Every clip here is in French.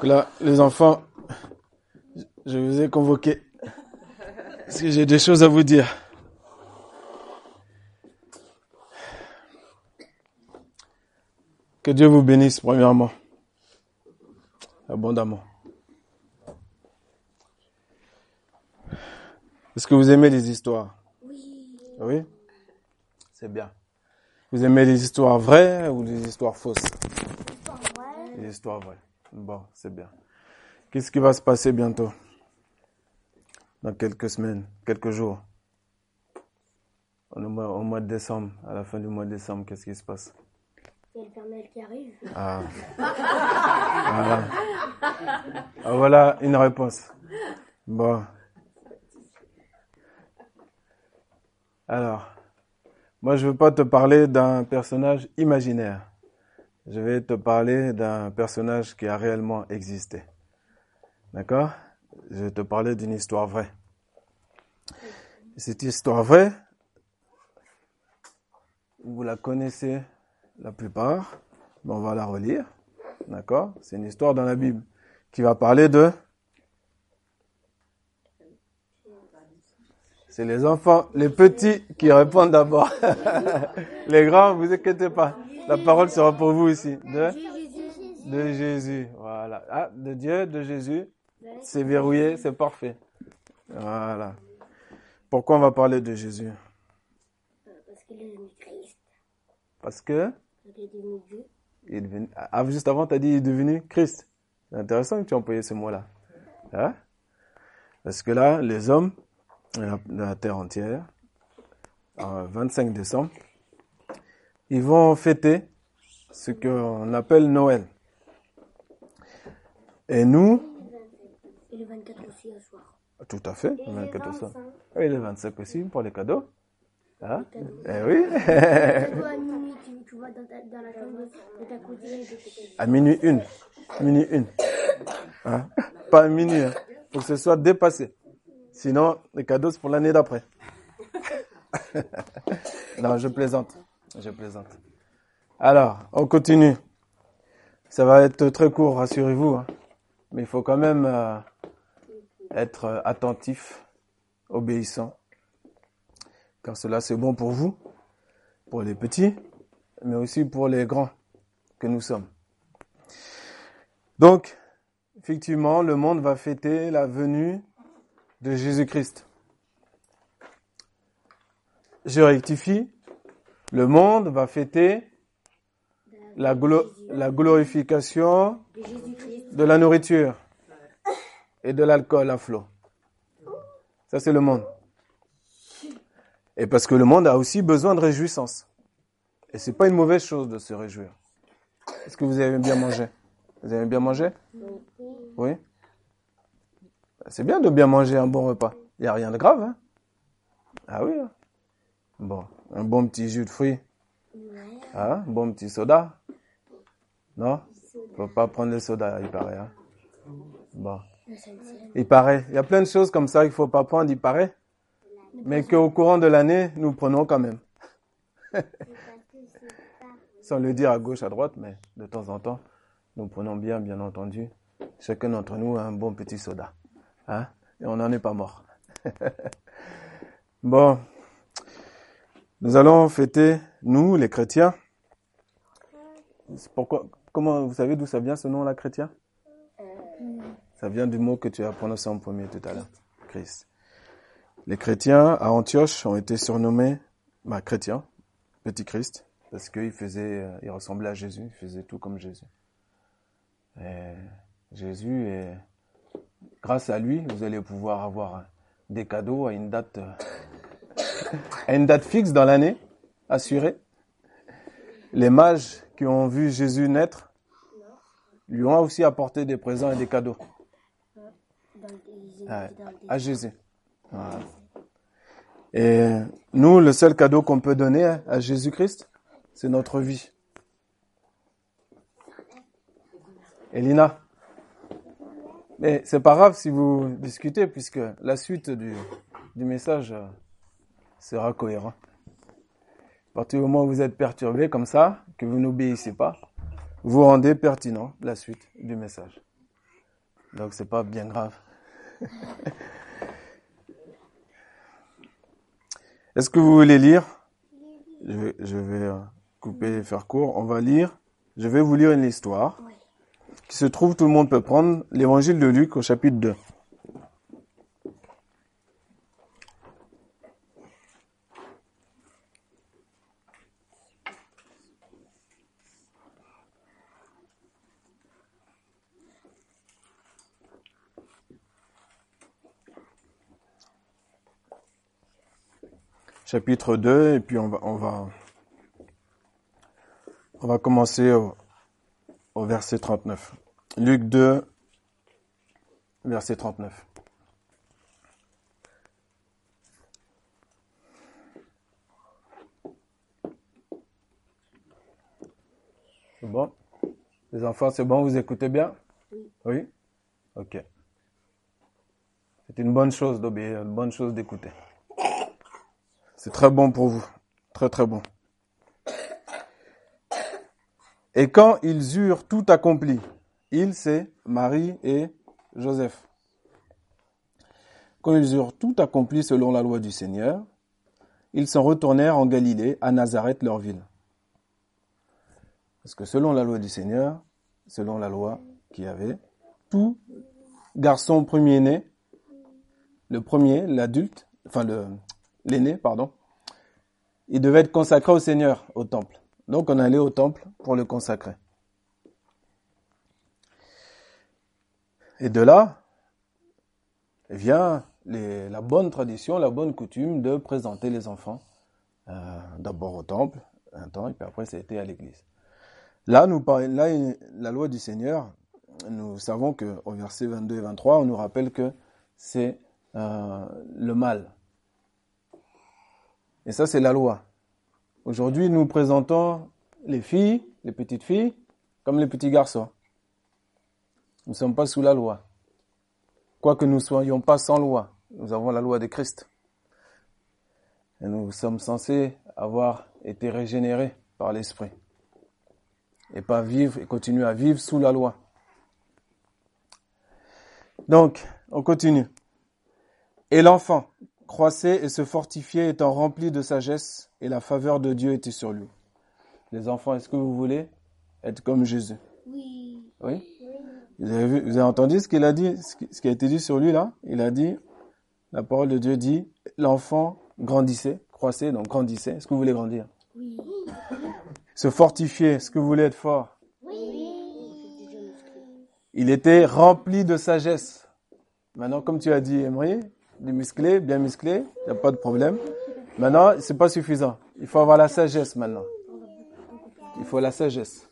Donc là, les enfants, je vous ai convoqués parce que j'ai des choses à vous dire. Que Dieu vous bénisse premièrement, abondamment. Est-ce que vous aimez les histoires? Oui. Oui? C'est bien. Vous aimez les histoires vraies ou les histoires fausses? Ouais. Les histoires vraies. Bon, c'est bien. Qu'est-ce qui va se passer bientôt? Dans quelques semaines, quelques jours au mois, au mois de décembre, à la fin du mois de décembre, qu'est-ce qui se passe? Il y a le Père Noël qui arrive. Ah. Voilà. Ah, voilà une réponse. Bon. Alors, moi je ne veux pas te parler d'un personnage imaginaire. Je vais te parler d'un personnage qui a réellement existé. D'accord? Je vais te parler d'une histoire vraie. Cette histoire vraie, vous la connaissez la plupart, mais on va la relire. D'accord? C'est une histoire dans la Bible qui va parler de... C'est les enfants, les petits qui répondent d'abord. les grands, vous inquiétez pas. La parole sera pour vous ici. De, de Jésus. Voilà. Ah, de Dieu, de Jésus. C'est verrouillé, c'est parfait. Voilà. Pourquoi on va parler de Jésus? Parce qu'il est devenu Christ. Parce que? Il est devenu Dieu. il est devenu, ah, juste avant, tu as dit il est devenu Christ. C'est intéressant que tu aies employé ce mot-là. Hein? Parce que là, les hommes de la, la terre entière, en 25 décembre, ils vont fêter ce qu'on appelle Noël. Et nous, Et le 24 aussi, au soir. tout à fait, le le 24 au soir. 25. Et le 25 aussi pour les cadeaux. Hein? Eh oui. À minuit, une. Minuit une. Hein? Pas à minuit. Hein? Faut que ce soit dépassé. Sinon, les cadeaux, c'est pour l'année d'après. non, je plaisante. Je plaisante. Alors, on continue. Ça va être très court, rassurez-vous. hein. Mais il faut quand même euh, être attentif, obéissant. Car cela, c'est bon pour vous, pour les petits, mais aussi pour les grands que nous sommes. Donc, effectivement, le monde va fêter la venue de Jésus-Christ. Je rectifie, le monde va fêter la, glo- la glorification de la nourriture et de l'alcool à flot. Ça, c'est le monde. Et parce que le monde a aussi besoin de réjouissance. Et c'est pas une mauvaise chose de se réjouir. Est-ce que vous avez bien mangé? Vous avez bien mangé? Oui C'est bien de bien manger un bon repas. Il n'y a rien de grave, hein Ah oui hein Bon, un bon petit jus de fruits. Hein Un bon petit soda Non? Faut pas prendre le soda, il paraît. Hein bon. Il paraît. Il y a plein de choses comme ça qu'il faut pas prendre, il paraît. Mais qu'au courant de l'année, nous prenons quand même. Sans le dire à gauche, à droite, mais de temps en temps, nous prenons bien, bien entendu, chacun d'entre nous un bon petit soda. Hein Et on n'en est pas mort. bon. Nous allons fêter, nous, les chrétiens. Pourquoi, comment, vous savez d'où ça vient ce nom-là, chrétien? Ça vient du mot que tu as prononcé en premier tout à l'heure. Christ. Les chrétiens à Antioche ont été surnommés bah, chrétiens, petit Christ, parce qu'ils faisaient, euh, ils ressemblaient à Jésus, ils faisaient tout comme Jésus. Et Jésus, est, grâce à lui, vous allez pouvoir avoir des cadeaux à une date, euh, à une date fixe dans l'année, assurée. Les mages qui ont vu Jésus naître lui ont aussi apporté des présents et des cadeaux. À Jésus. Voilà. Et nous, le seul cadeau qu'on peut donner à Jésus-Christ, c'est notre vie. Elina Mais c'est pas grave si vous discutez, puisque la suite du, du message euh, sera cohérent. À partir du moment où vous êtes perturbé comme ça, que vous n'obéissez pas, vous rendez pertinent la suite du message. Donc c'est pas bien grave. Est-ce que vous voulez lire? Je vais, je vais euh, couper et faire court. On va lire. Je vais vous lire une histoire qui se trouve, tout le monde peut prendre, l'évangile de Luc au chapitre 2. Chapitre 2 et puis on va on va on va commencer au, au verset 39. Luc 2 verset 39. C'est bon? Les enfants, c'est bon, vous écoutez bien? Oui. Oui? OK. C'est une bonne chose d'obéir, une bonne chose d'écouter. C'est très bon pour vous. Très très bon. Et quand ils eurent tout accompli, ils, c'est Marie et Joseph. Quand ils eurent tout accompli selon la loi du Seigneur, ils s'en retournèrent en Galilée, à Nazareth, leur ville. Parce que selon la loi du Seigneur, selon la loi qu'il y avait, tout garçon premier-né, le premier, l'adulte, enfin le, l'aîné, pardon, il devait être consacré au Seigneur, au temple. Donc on allait au temple pour le consacrer. Et de là vient les, la bonne tradition, la bonne coutume de présenter les enfants euh, d'abord au temple, un temps, et puis après c'était à l'église. Là, nous, là, la loi du Seigneur, nous savons que au verset 22 et 23, on nous rappelle que c'est euh, le mal. Et ça, c'est la loi. Aujourd'hui, nous présentons les filles, les petites filles, comme les petits garçons. Nous ne sommes pas sous la loi. Quoique nous ne soyons pas sans loi, nous avons la loi de Christ. Et nous sommes censés avoir été régénérés par l'Esprit. Et pas vivre et continuer à vivre sous la loi. Donc, on continue. Et l'enfant croissait et se fortifiait étant rempli de sagesse et la faveur de Dieu était sur lui. Les enfants, est-ce que vous voulez être comme Jésus? Oui. Oui? Vous avez, vu, vous avez entendu ce qu'il a dit, ce qui, a été dit sur lui là? Il a dit, la parole de Dieu dit, l'enfant grandissait, croissait, donc grandissait. Est-ce que vous voulez grandir? Oui. Se fortifier, est-ce que vous voulez être fort? Oui. Il était rempli de sagesse. Maintenant, comme tu as dit, Emery, du musclé, bien musclé, il n'y a pas de problème. Maintenant, c'est pas suffisant. Il faut avoir la sagesse maintenant. Il faut la sagesse.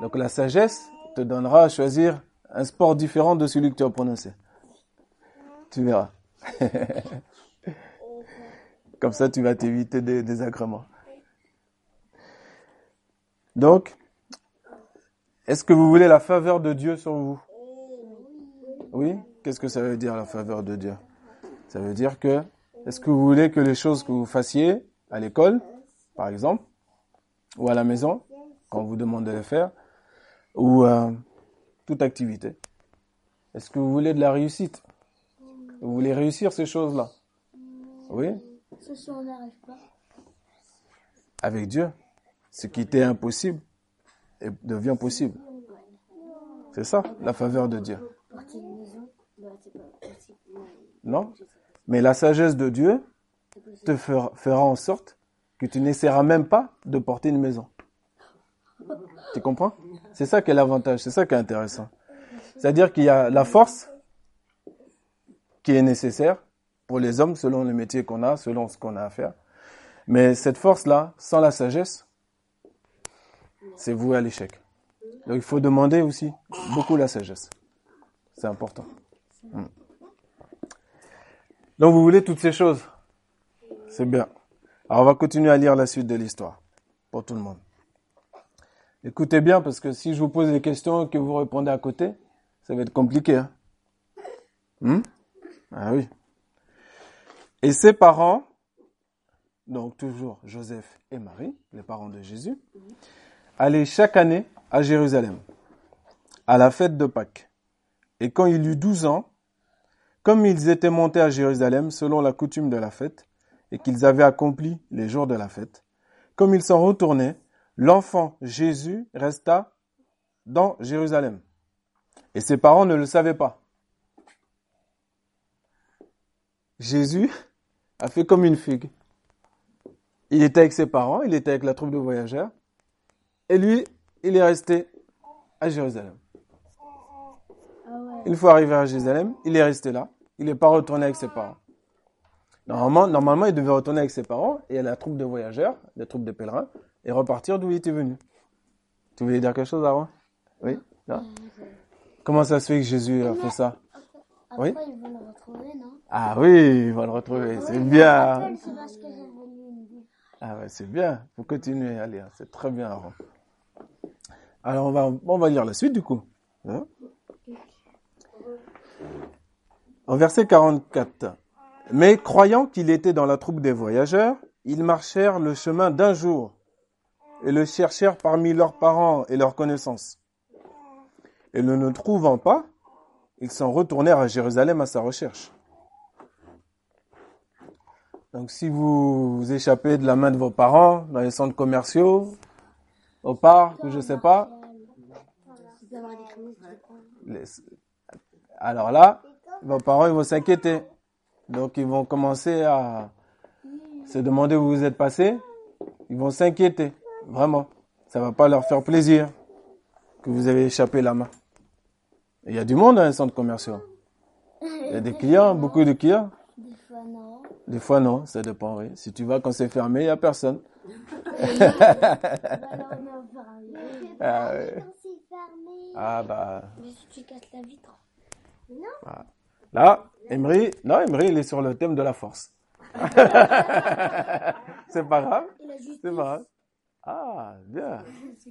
Donc la sagesse te donnera à choisir un sport différent de celui que tu as prononcé. Tu verras. Comme ça, tu vas t'éviter des désagréments. Donc, est-ce que vous voulez la faveur de Dieu sur vous? Oui? Qu'est-ce que ça veut dire la faveur de Dieu? Ça veut dire que, est-ce que vous voulez que les choses que vous fassiez à l'école, par exemple, ou à la maison, quand on vous demande de les faire, ou euh, toute activité, est-ce que vous voulez de la réussite? Vous voulez réussir ces choses-là? Oui? Ce soir, on n'arrive pas. Avec Dieu, ce qui était impossible devient possible. C'est ça, la faveur de Dieu. Bah. Non? Mais la sagesse de Dieu te fera, en sorte que tu n'essaieras même pas de porter une maison. Tu comprends? C'est ça qui est l'avantage, c'est ça qui est intéressant. C'est-à-dire qu'il y a la force qui est nécessaire pour les hommes selon le métier qu'on a, selon ce qu'on a à faire. Mais cette force-là, sans la sagesse, c'est voué à l'échec. Donc il faut demander aussi beaucoup la sagesse. C'est important. Mm. Donc vous voulez toutes ces choses? C'est bien. Alors on va continuer à lire la suite de l'histoire pour tout le monde. Écoutez bien parce que si je vous pose des questions et que vous répondez à côté, ça va être compliqué. Hein? Hmm? Ah oui. Et ses parents, donc toujours Joseph et Marie, les parents de Jésus, allaient chaque année à Jérusalem, à la fête de Pâques. Et quand il eut douze ans, comme ils étaient montés à Jérusalem selon la coutume de la fête, et qu'ils avaient accompli les jours de la fête, comme ils s'en retournaient, l'enfant Jésus resta dans Jérusalem. Et ses parents ne le savaient pas. Jésus a fait comme une figue. Il était avec ses parents, il était avec la troupe de voyageurs, et lui, il est resté à Jérusalem. Une fois arrivé à Jérusalem, il est resté là. Il n'est pas retourné avec ses parents. Normalement, normalement, il devait retourner avec ses parents et la troupe de voyageurs, la troupe de pèlerins, et repartir d'où il était venu. Tu voulais dire quelque chose avant Oui non? Comment ça se fait que Jésus a fait ça? Après, ils vont le retrouver, non? Ah oui, il va le retrouver. C'est bien. Parce que. Ah ouais, c'est bien. Faut continuer à lire. C'est très bien, Aaron. Alors, on va, on va lire la suite, du coup. Hein? Au verset 44. Mais croyant qu'il était dans la troupe des voyageurs, ils marchèrent le chemin d'un jour et le cherchèrent parmi leurs parents et leurs connaissances. Et ne le trouvant pas, ils s'en retournèrent à Jérusalem à sa recherche. Donc si vous, vous échappez de la main de vos parents dans les centres commerciaux, au parc, je je sais pas. Alors là, vos parents ils vont s'inquiéter. Donc ils vont commencer à se demander où vous êtes passé. Ils vont s'inquiéter, vraiment. Ça va pas leur faire plaisir que vous avez échappé la main. Il y a du monde dans les centres commerciaux. Il y a des clients, beaucoup de clients. Des fois, non. Des fois non, ça dépend, oui. Si tu vas quand c'est fermé, il n'y a personne. Ah, fermé. Ah bah Mais si tu casses la vitre. Là, Emery, non, Emery, il est sur le thème de la force. c'est pas grave, c'est pas grave. Ah, bien.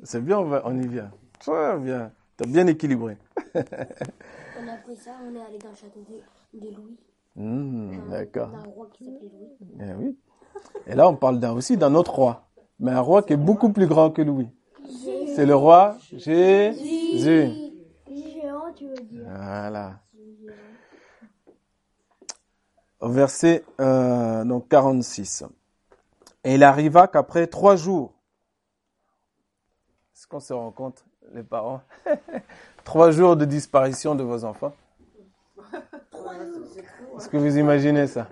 C'est bien, on, va- on y vient. Très bien. T'as bien équilibré. On a pris ça, on est allé dans le château de, de Louis. Hmm, D'accord. D'un roi qui s'appelait Louis. Eh oui. Et là, on parle d'un- aussi d'un autre roi. Mais un roi qui est beaucoup plus grand que Louis. C'est le roi Jésus. Tu veux dire. Voilà. Au verset euh, donc 46. Et il arriva qu'après trois jours, est-ce qu'on se rend compte, les parents? Trois jours de disparition de vos enfants. Est-ce que vous imaginez ça?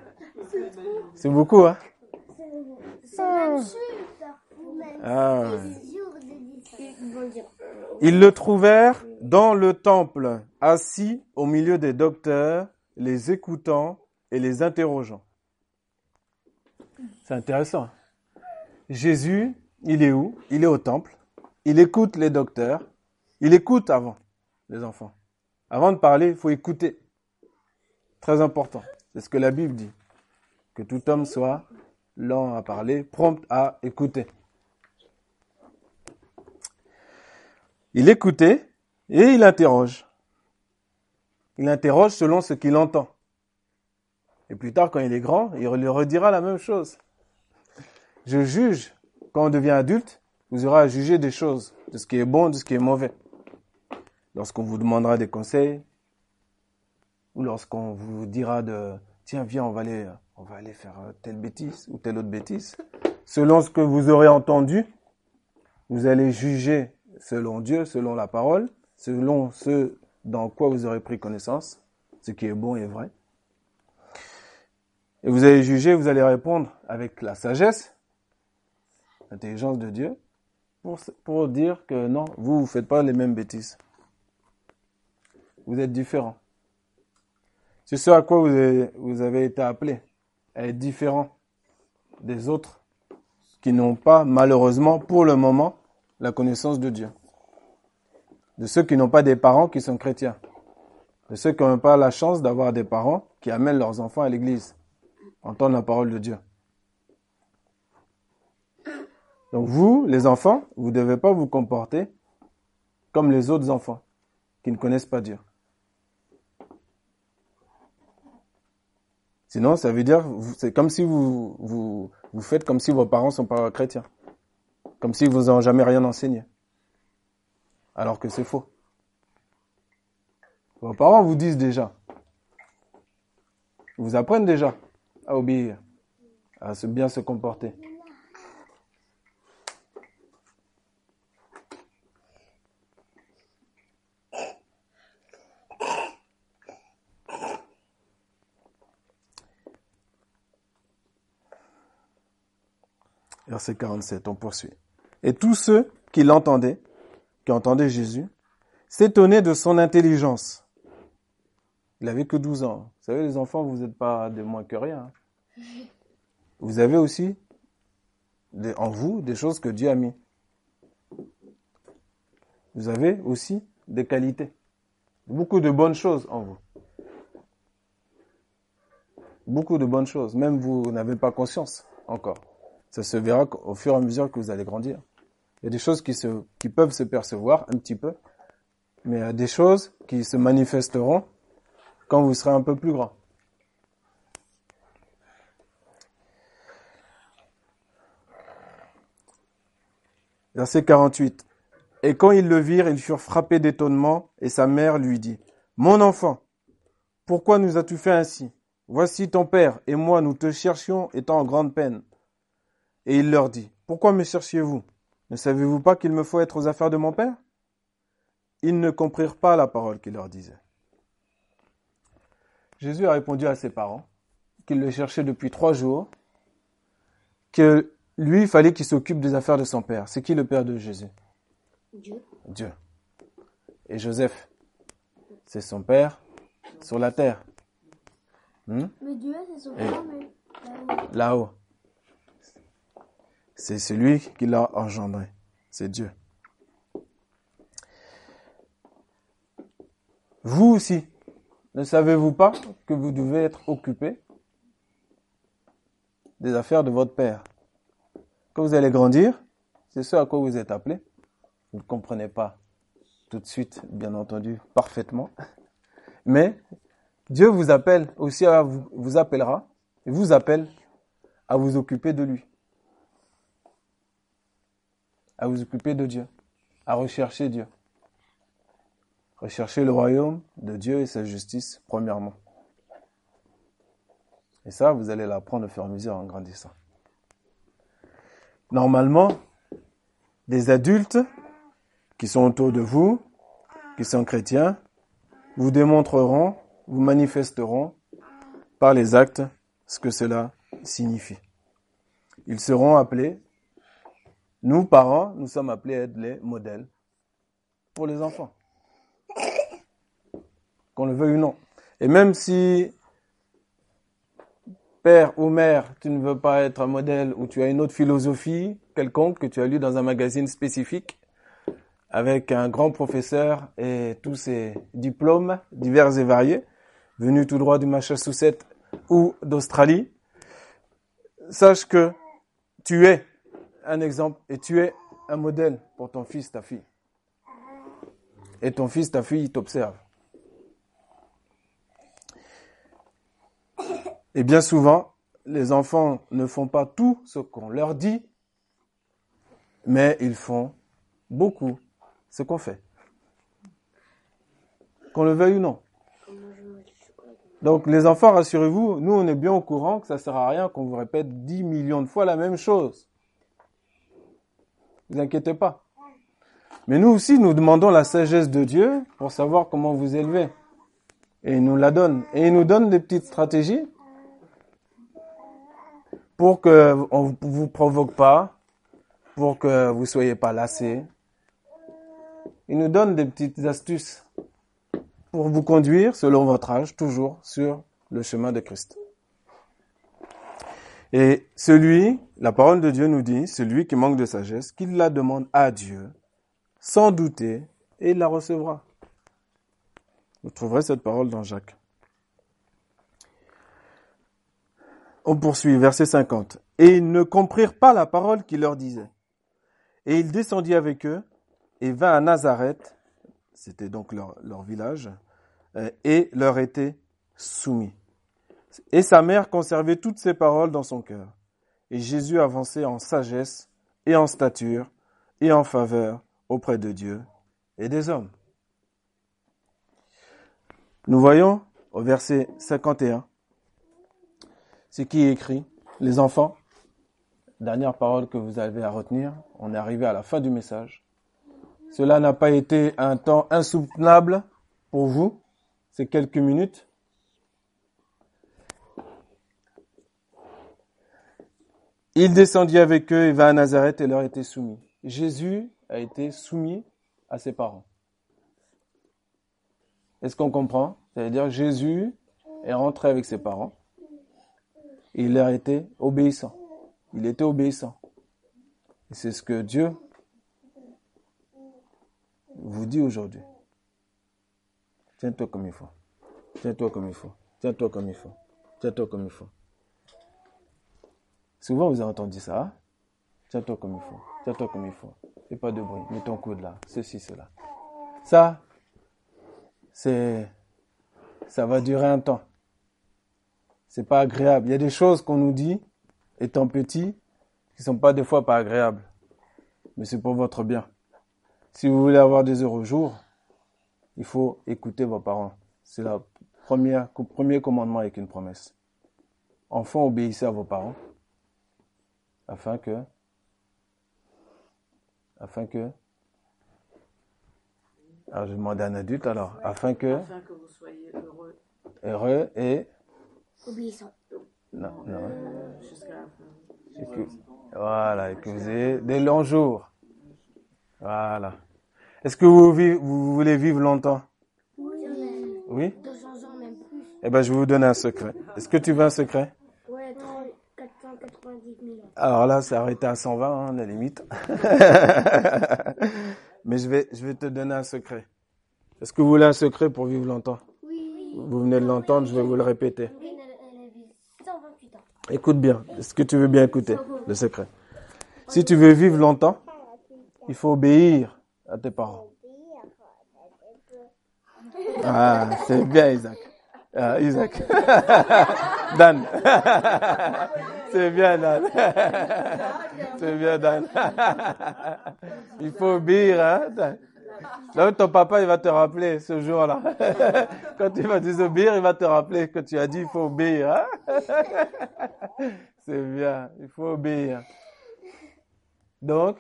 C'est beaucoup, hein? C'est ah, vont dire. Ils le trouvèrent dans le temple, assis au milieu des docteurs, les écoutant et les interrogeant. C'est intéressant. Jésus, il est où? Il est au temple. Il écoute les docteurs. Il écoute avant les enfants. Avant de parler, il faut écouter. Très important. C'est ce que la Bible dit. Que tout homme soit lent à parler, prompt à écouter. Il écoutait et il interroge. Il interroge selon ce qu'il entend. Et plus tard, quand il est grand, il lui redira la même chose. Je juge, quand on devient adulte, vous aurez à juger des choses, de ce qui est bon, de ce qui est mauvais. Lorsqu'on vous demandera des conseils, ou lorsqu'on vous dira de, tiens, viens, on va aller, on va aller faire telle bêtise ou telle autre bêtise, selon ce que vous aurez entendu, vous allez juger selon Dieu, selon la parole, selon ce dans quoi vous aurez pris connaissance, ce qui est bon et vrai. Et vous allez juger, vous allez répondre avec la sagesse, l'intelligence de Dieu, pour, pour dire que non, vous ne faites pas les mêmes bêtises. Vous êtes différents. C'est ce à quoi vous avez, vous avez été appelé, à être différent des autres qui n'ont pas, malheureusement, pour le moment, la connaissance de Dieu. De ceux qui n'ont pas des parents qui sont chrétiens. De ceux qui n'ont pas la chance d'avoir des parents qui amènent leurs enfants à l'église, entendre la parole de Dieu. Donc vous, les enfants, vous ne devez pas vous comporter comme les autres enfants qui ne connaissent pas Dieu. Sinon, ça veut dire, c'est comme si vous, vous, faites comme si vos parents sont pas chrétiens. Comme s'ils vous ont jamais rien enseigné. Alors que c'est faux. Vos parents vous disent déjà. Vous apprennent déjà à obéir, à se bien se comporter. Verset 47, on poursuit. Et tous ceux qui l'entendaient, qui entendaient Jésus, s'étonnaient de son intelligence. Il avait que 12 ans. Vous savez, les enfants, vous n'êtes pas de moins que rien. Vous avez aussi en vous des choses que Dieu a mis. Vous avez aussi des qualités. Beaucoup de bonnes choses en vous. Beaucoup de bonnes choses. Même vous n'avez pas conscience encore. Ça se verra au fur et à mesure que vous allez grandir. Il y a des choses qui, peuvent se percevoir un petit peu, mais il y a des choses qui se manifesteront quand vous serez un peu plus grand. Verset 48. Et quand ils le virent, ils furent frappés d'étonnement, et sa mère lui dit, Mon enfant, pourquoi nous as-tu fait ainsi? Voici ton père et moi, nous te cherchions étant en grande peine. Et il leur dit, Pourquoi me cherchiez-vous? Ne savez-vous pas qu'il me faut être aux affaires de mon Père? Ils ne comprirent pas la parole qu'il leur disait. Jésus a répondu à ses parents qu'il le cherchait depuis trois jours, que lui, il fallait qu'il s'occupe des affaires de son Père. C'est qui le Père de Jésus? Dieu. Dieu. Et Joseph, c'est son Père sur la terre. Hmm? Mais Dieu, c'est son père, mais là-haut. C'est celui qui l'a engendré. C'est Dieu. Vous aussi, ne savez-vous pas que vous devez être occupé des affaires de votre Père? Quand vous allez grandir, c'est ce à quoi vous êtes appelé. Vous ne comprenez pas tout de suite, bien entendu, parfaitement. Mais Dieu vous appelle aussi à vous, vous appellera et vous appelle à vous occuper de lui à vous occuper de Dieu, à rechercher Dieu. Rechercher le royaume de Dieu et sa justice, premièrement. Et ça, vous allez l'apprendre au fur et à mesure en grandissant. Normalement, des adultes qui sont autour de vous, qui sont chrétiens, vous démontreront, vous manifesteront par les actes ce que cela signifie. Ils seront appelés nous, parents, nous sommes appelés à être les modèles pour les enfants. Qu'on le veuille ou non. Et même si, père ou mère, tu ne veux pas être un modèle ou tu as une autre philosophie quelconque que tu as lu dans un magazine spécifique, avec un grand professeur et tous ses diplômes divers et variés, venus tout droit du Massachusetts ou d'Australie, sache que tu es un exemple et tu es un modèle pour ton fils, ta fille. Et ton fils, ta fille, t'observe. Et bien souvent, les enfants ne font pas tout ce qu'on leur dit, mais ils font beaucoup ce qu'on fait. Qu'on le veuille ou non. Donc les enfants, rassurez-vous, nous on est bien au courant que ça sert à rien qu'on vous répète 10 millions de fois la même chose. Ne vous inquiétez pas. Mais nous aussi, nous demandons la sagesse de Dieu pour savoir comment vous élever. Et il nous la donne. Et il nous donne des petites stratégies pour que on vous provoque pas, pour que vous soyez pas lassés. Il nous donne des petites astuces pour vous conduire, selon votre âge, toujours sur le chemin de Christ. Et celui, la parole de Dieu nous dit, celui qui manque de sagesse, qu'il la demande à Dieu, sans douter, et il la recevra. Vous trouverez cette parole dans Jacques. On poursuit, verset 50. Et ils ne comprirent pas la parole qu'il leur disait. Et il descendit avec eux et vint à Nazareth, c'était donc leur, leur village, euh, et leur était soumis. Et sa mère conservait toutes ces paroles dans son cœur. Et Jésus avançait en sagesse et en stature et en faveur auprès de Dieu et des hommes. Nous voyons au verset 51 ce qui est écrit. Les enfants, dernière parole que vous avez à retenir, on est arrivé à la fin du message. Cela n'a pas été un temps insoutenable pour vous, ces quelques minutes. Il descendit avec eux et vint à Nazareth et leur était soumis. Jésus a été soumis à ses parents. Est-ce qu'on comprend? C'est-à-dire Jésus est rentré avec ses parents. Et il leur était obéissant. Il était obéissant. Et c'est ce que Dieu vous dit aujourd'hui. Tiens-toi comme il faut. Tiens-toi comme il faut. Tiens-toi comme il faut. Tiens-toi comme il faut. Souvent vous avez entendu ça. Hein? Tiens-toi comme il faut. Tiens-toi comme il faut. Fais pas de bruit. Mets ton coude là. Ceci, cela. Ça, c'est, ça va durer un temps. C'est pas agréable. Il y a des choses qu'on nous dit, étant petit, qui sont pas des fois pas agréables. Mais c'est pour votre bien. Si vous voulez avoir des heureux jours, il faut écouter vos parents. C'est le premier commandement avec une promesse. Enfants, obéissez à vos parents afin que afin que alors je demande à un adulte alors afin que afin que vous soyez heureux. heureux et Obéissant. non non euh, jusqu'à la fin. et que, voilà et que vous ayez des longs jours. Voilà. Est-ce que vous, vivez- vous voulez vivre longtemps? Oui. oui? 200 ans, même plus. eh ben je vais vous donner un secret. Est-ce que tu veux un secret? 490 000 ans. Alors là, c'est arrêté à 120, hein, la limite. Mais je vais, je vais te donner un secret. Est-ce que vous voulez un secret pour vivre longtemps? Oui. Vous venez de l'entendre, je vais vous le répéter. Aurine, elle, a vécu 128 ans. Écoute bien. Est-ce que tu veux bien écouter le secret? Si tu veux vivre longtemps, il faut obéir à tes parents. Ah, c'est bien, Isaac. Ah, Isaac. Dan. c'est bien, Dan. c'est bien, Dan. il faut obéir, hein, Dan. Là, ton papa, il va te rappeler ce jour-là. Quand tu vas désobéir, il va te rappeler que tu as dit il faut obéir. Hein? C'est bien, il faut obéir. Donc,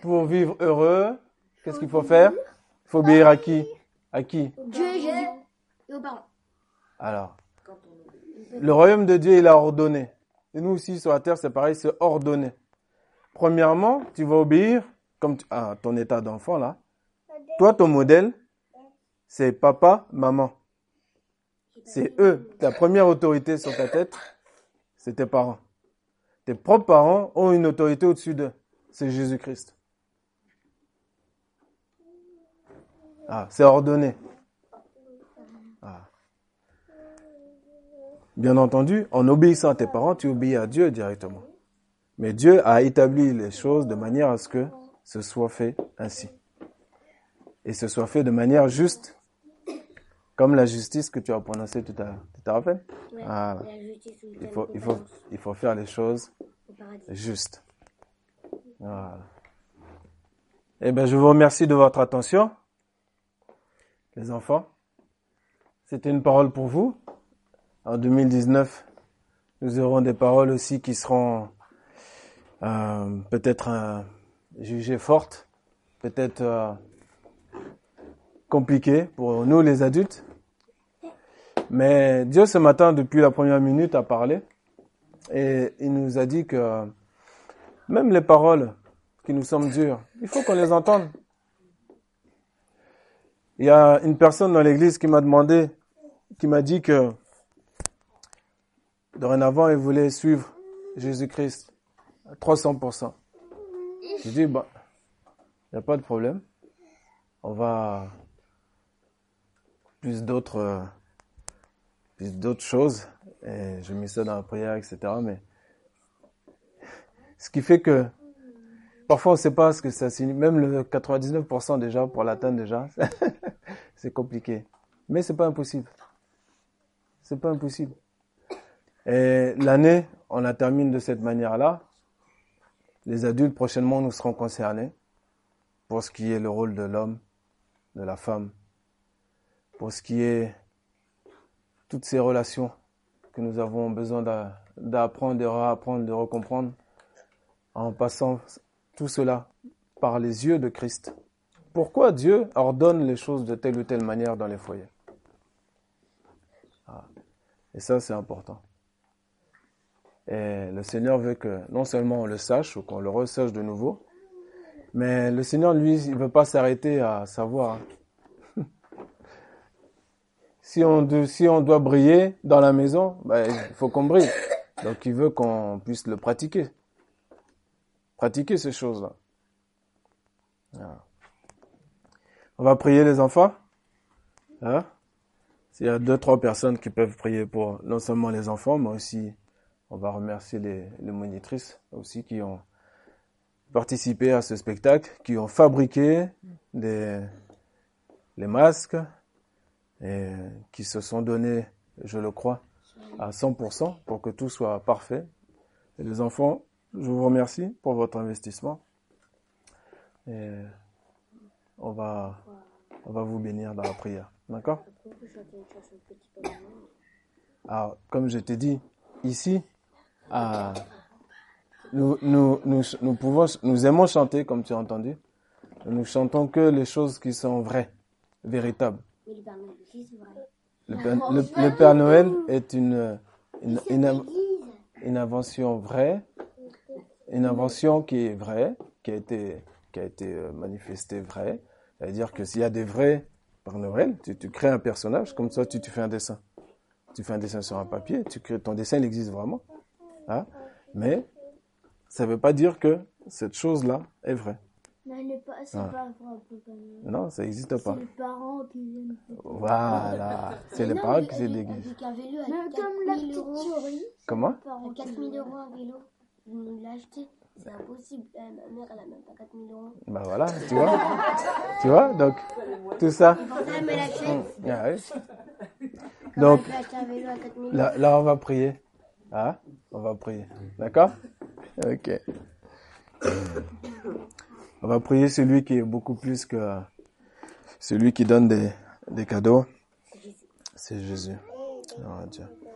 pour vivre heureux, qu'est-ce qu'il faut faire? Il faut obéir à qui? À qui? Dieu Jésus. Et aux parents. Alors, le royaume de Dieu, il a ordonné. Et nous aussi, sur la terre, c'est pareil, c'est ordonné. Premièrement, tu vas obéir comme tu- à ton état d'enfant, là. Toi, ton modèle, c'est papa, maman. C'est eux. Ta première autorité sur ta tête, c'est tes parents. Tes propres parents ont une autorité au-dessus d'eux. C'est Jésus-Christ. Ah, c'est ordonné. Bien entendu, en obéissant à tes parents, tu obéis à Dieu directement. Mais Dieu a établi les choses de manière à ce que ce soit fait ainsi. Et ce soit fait de manière juste, comme la justice que tu as prononcée tout à l'heure. Tu te rappelles Ouais. Voilà. La justice ou il faut, il, faut, il faut faire les choses justes. Voilà. Eh bien, je vous remercie de votre attention, les enfants. C'était une parole pour vous. En 2019, nous aurons des paroles aussi qui seront euh, peut-être euh, jugées fortes, peut-être euh, compliquées pour nous les adultes. Mais Dieu ce matin, depuis la première minute, a parlé et il nous a dit que même les paroles qui nous semblent dures, il faut qu'on les entende. Il y a une personne dans l'église qui m'a demandé, qui m'a dit que dorénavant, il voulait suivre Jésus-Christ à 300%. J'ai dit, bah, il n'y a pas de problème. On va plus d'autres, euh, plus d'autres choses. Et je mis ça dans la prière, etc. Mais ce qui fait que parfois on ne sait pas ce que ça signifie. Même le 99% déjà pour l'atteindre déjà, c'est compliqué. Mais c'est pas impossible. C'est pas impossible. Et l'année, on la termine de cette manière-là. Les adultes prochainement nous seront concernés pour ce qui est le rôle de l'homme, de la femme, pour ce qui est toutes ces relations que nous avons besoin d'a- d'apprendre, de réapprendre, de recomprendre, en passant tout cela par les yeux de Christ. Pourquoi Dieu ordonne les choses de telle ou telle manière dans les foyers? Ah. Et ça, c'est important. Et le Seigneur veut que non seulement on le sache ou qu'on le resache de nouveau, mais le Seigneur, lui, il ne veut pas s'arrêter à savoir. hein. si, on, si on doit briller dans la maison, ben, il faut qu'on brille. Donc il veut qu'on puisse le pratiquer. Pratiquer ces choses-là. On va prier les enfants? Hein? S'il y a deux, trois personnes qui peuvent prier pour non seulement les enfants, mais aussi on va remercier les, les monitrices aussi qui ont participé à ce spectacle, qui ont fabriqué les masques et qui se sont donnés, je le crois, à 100% pour que tout soit parfait. Et les enfants, je vous remercie pour votre investissement. Et on va, on va vous bénir dans la prière. D'accord? Alors, comme je t'ai dit, ici, à- nous, nous, nous, nous, pouvons, nous aimons chanter, comme tu as entendu. Nous chantons que les choses qui sont vraies, véritables. Mais le Père Noël. Le Père, le- le Père Noël est une, une, une, une invention vraie, une invention qui est vraie, qui a été, qui a été euh, manifestée vraie. C'est-à-dire que s'il y a des vrais Père Noël, tu, tu crées un personnage, comme ça tu, tu fais un dessin. Tu fais un dessin sur un papier, tu crées, ton dessin il existe vraiment. Hein? Mais ça ne veut pas dire que cette chose-là est vraie. Non, elle pas, c'est Ah. pas vrai. Non, ça n'existe C'est pas. les parents qui viennent. Voilà, c'est les Non, parents qui se déguisent. Avec un vélo à Mais 4 comme la 000 petite euros. souris. Comment? À 4 000 euros un vélo. Vous nous l'achetez. C'est impossible. Eh, ma mère, elle a même pas 4 000 euros. Bah voilà, tu vois. tu vois, donc tout ça. L'achète. Ah oui. Donc, elle peut acheter un vélo à 4 000 euros Là, là, on va prier. Hein On va prier. D'accord? Ok. On va prier celui qui est beaucoup plus que celui qui donne des, cadeaux. C'est Jésus.